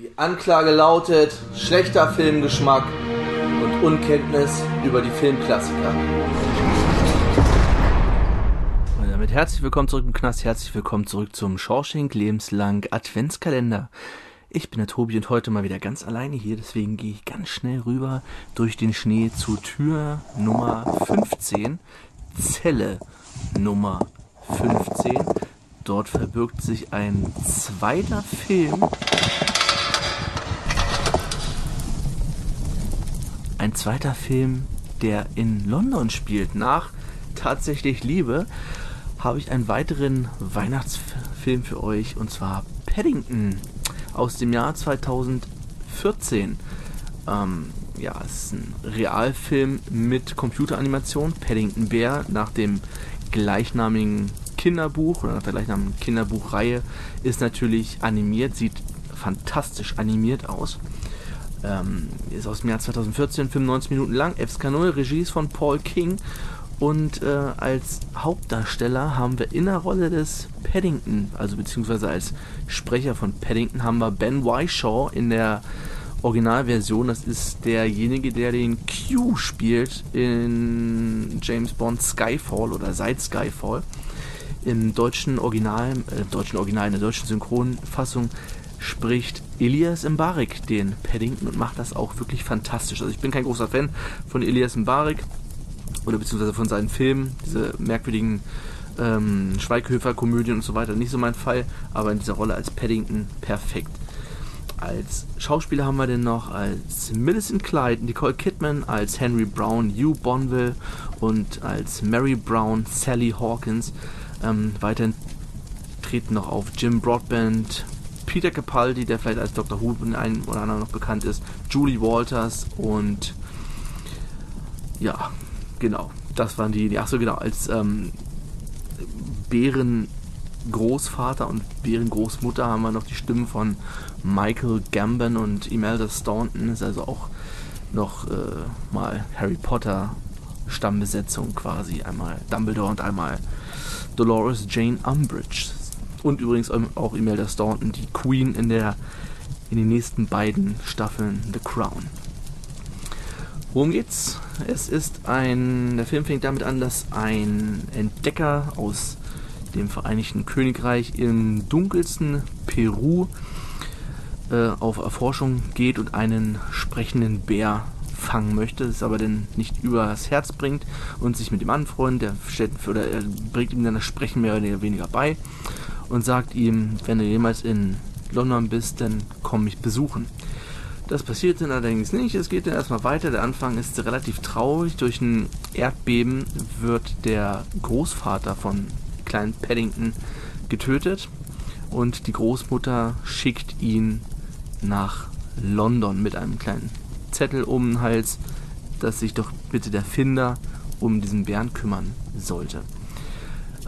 Die Anklage lautet schlechter Filmgeschmack und Unkenntnis über die Filmklassiker. Und damit herzlich willkommen zurück im Knast, herzlich willkommen zurück zum Shawshank Lebenslang Adventskalender. Ich bin der Tobi und heute mal wieder ganz alleine hier, deswegen gehe ich ganz schnell rüber durch den Schnee zu Tür Nummer 15, Zelle Nummer 15. Dort verbirgt sich ein zweiter Film. Ein zweiter Film, der in London spielt. Nach tatsächlich Liebe habe ich einen weiteren Weihnachtsfilm für euch und zwar Paddington aus dem Jahr 2014. Ähm, ja, es ist ein Realfilm mit Computeranimation. Paddington Bear nach dem gleichnamigen Kinderbuch oder nach der gleichnamigen Kinderbuchreihe ist natürlich animiert, sieht fantastisch animiert aus. Ähm, ist aus dem Jahr 2014, 95 Minuten lang. FSK 0, Regie ist von Paul King. Und äh, als Hauptdarsteller haben wir in der Rolle des Paddington, also beziehungsweise als Sprecher von Paddington, haben wir Ben Whishaw in der Originalversion. Das ist derjenige, der den Q spielt in James Bond Skyfall oder seit Skyfall. Im deutschen Original, äh, deutschen Original, in der deutschen Synchronfassung spricht Elias Mbarek den Paddington und macht das auch wirklich fantastisch. Also ich bin kein großer Fan von Elias Mbarek oder beziehungsweise von seinen Filmen, diese merkwürdigen ähm, Schweighöfer-Komödien und so weiter, nicht so mein Fall, aber in dieser Rolle als Paddington perfekt. Als Schauspieler haben wir denn noch als Millicent Clyde Nicole Kidman, als Henry Brown Hugh Bonville und als Mary Brown Sally Hawkins. Ähm, weiterhin treten noch auf Jim Broadbent, Peter Capaldi, der vielleicht als Dr. Who in einem oder anderen noch bekannt ist, Julie Walters und ja, genau, das waren die, die achso genau, als ähm, Bären Großvater und Bären Großmutter haben wir noch die Stimmen von Michael Gambon und Imelda Staunton, ist also auch noch äh, mal Harry Potter Stammbesetzung quasi, einmal Dumbledore und einmal Dolores Jane Umbridge. Und übrigens auch Imelda Staunton, die Queen in der in den nächsten beiden Staffeln The Crown. Worum geht's? Es ist ein. Der Film fängt damit an, dass ein Entdecker aus dem Vereinigten Königreich im dunkelsten Peru äh, auf Erforschung geht und einen sprechenden Bär fangen möchte, es aber dann nicht übers Herz bringt und sich mit ihm anfreundet. Der stellt, oder er bringt ihm dann das Sprechen mehr oder weniger bei und sagt ihm, wenn du jemals in London bist, dann komm mich besuchen. Das passiert dann allerdings nicht. Es geht dann erstmal weiter. Der Anfang ist relativ traurig. Durch ein Erdbeben wird der Großvater von kleinen Paddington getötet und die Großmutter schickt ihn nach London mit einem kleinen Zettel um den Hals, dass sich doch bitte der Finder um diesen Bären kümmern sollte.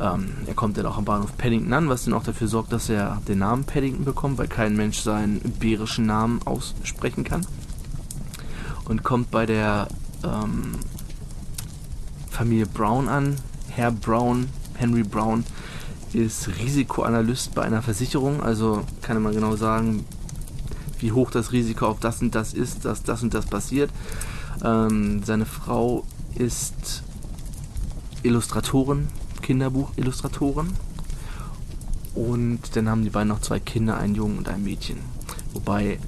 Ähm, er kommt dann auch am Bahnhof Paddington an, was dann auch dafür sorgt, dass er den Namen Paddington bekommt, weil kein Mensch seinen bärischen Namen aussprechen kann. Und kommt bei der ähm, Familie Brown an. Herr Brown, Henry Brown, ist Risikoanalyst bei einer Versicherung, also kann man genau sagen, wie hoch das Risiko auf das und das ist, dass das und das passiert. Ähm, seine Frau ist Illustratorin, Kinderbuchillustratorin. Und dann haben die beiden noch zwei Kinder, einen Jungen und ein Mädchen. Wobei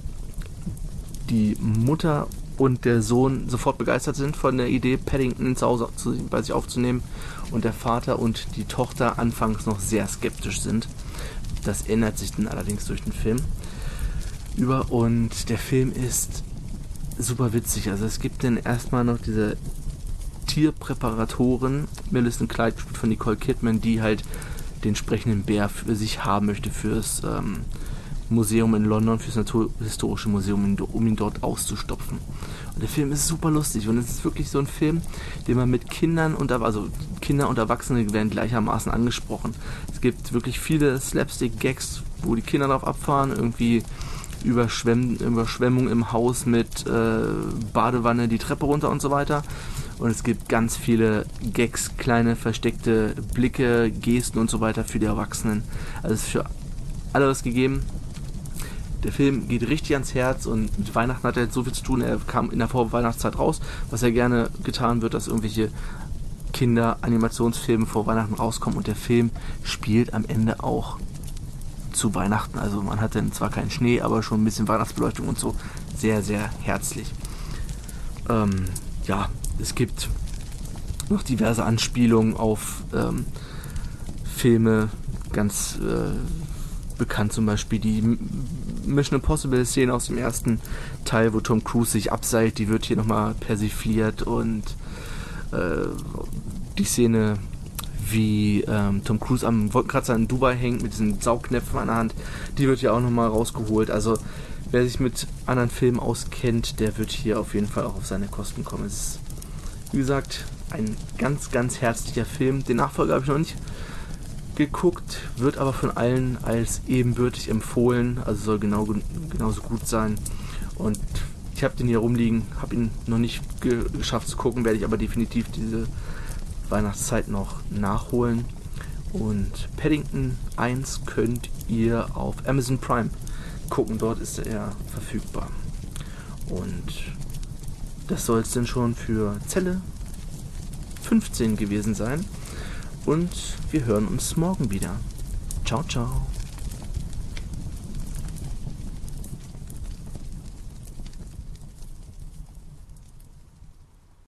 die Mutter und der Sohn sofort begeistert sind von der Idee, Paddington zu Hause bei sich aufzunehmen. Und der Vater und die Tochter anfangs noch sehr skeptisch sind. Das ändert sich dann allerdings durch den Film über und der Film ist super witzig. Also es gibt dann erstmal noch diese Tierpräparatorin, Millicent Clyde gespielt von Nicole Kidman, die halt den entsprechenden Bär für sich haben möchte fürs ähm, Museum in London, fürs Naturhistorische Museum, um ihn dort auszustopfen. Und der Film ist super lustig und es ist wirklich so ein Film, den man mit Kindern und also Kinder und Erwachsene werden gleichermaßen angesprochen. Es gibt wirklich viele Slapstick-Gags, wo die Kinder darauf abfahren, irgendwie Überschwemm Überschwemmung im Haus mit äh, Badewanne die Treppe runter und so weiter. Und es gibt ganz viele Gags, kleine versteckte Blicke, Gesten und so weiter für die Erwachsenen. Also es ist für alle was gegeben. der Film geht richtig ans Herz und mit Weihnachten hat er jetzt so viel zu tun. Er kam in der Vorweihnachtszeit raus, was ja gerne getan wird, dass irgendwelche Kinder-Animationsfilme vor Weihnachten rauskommen und der Film spielt am Ende auch zu Weihnachten. Also man hat dann zwar keinen Schnee, aber schon ein bisschen Weihnachtsbeleuchtung und so. Sehr, sehr herzlich. Ähm, ja, es gibt noch diverse Anspielungen auf ähm, Filme, ganz äh, bekannt zum Beispiel die Mission Impossible Szene aus dem ersten Teil, wo Tom Cruise sich abseilt, die wird hier nochmal persifliert und äh, die Szene, wie ähm, Tom Cruise am Wolkenkratzer in Dubai hängt mit diesen Saugnäpfen an der Hand, die wird hier auch nochmal rausgeholt. Also wer sich mit anderen Filmen auskennt, der wird hier auf jeden Fall auch auf seine Kosten kommen. Es ist, wie gesagt, ein ganz, ganz herzlicher Film. Den Nachfolger habe ich noch nicht geguckt, wird aber von allen als ebenbürtig empfohlen, also soll genau, genauso gut sein. Und ich habe den hier rumliegen, habe ihn noch nicht ge geschafft zu gucken, werde ich aber definitiv diese Weihnachtszeit noch nachholen. Und Paddington 1 könnt ihr auf Amazon Prime gucken, dort ist er verfügbar. Und das soll es denn schon für Zelle 15 gewesen sein. Und wir hören uns morgen wieder. Ciao, ciao.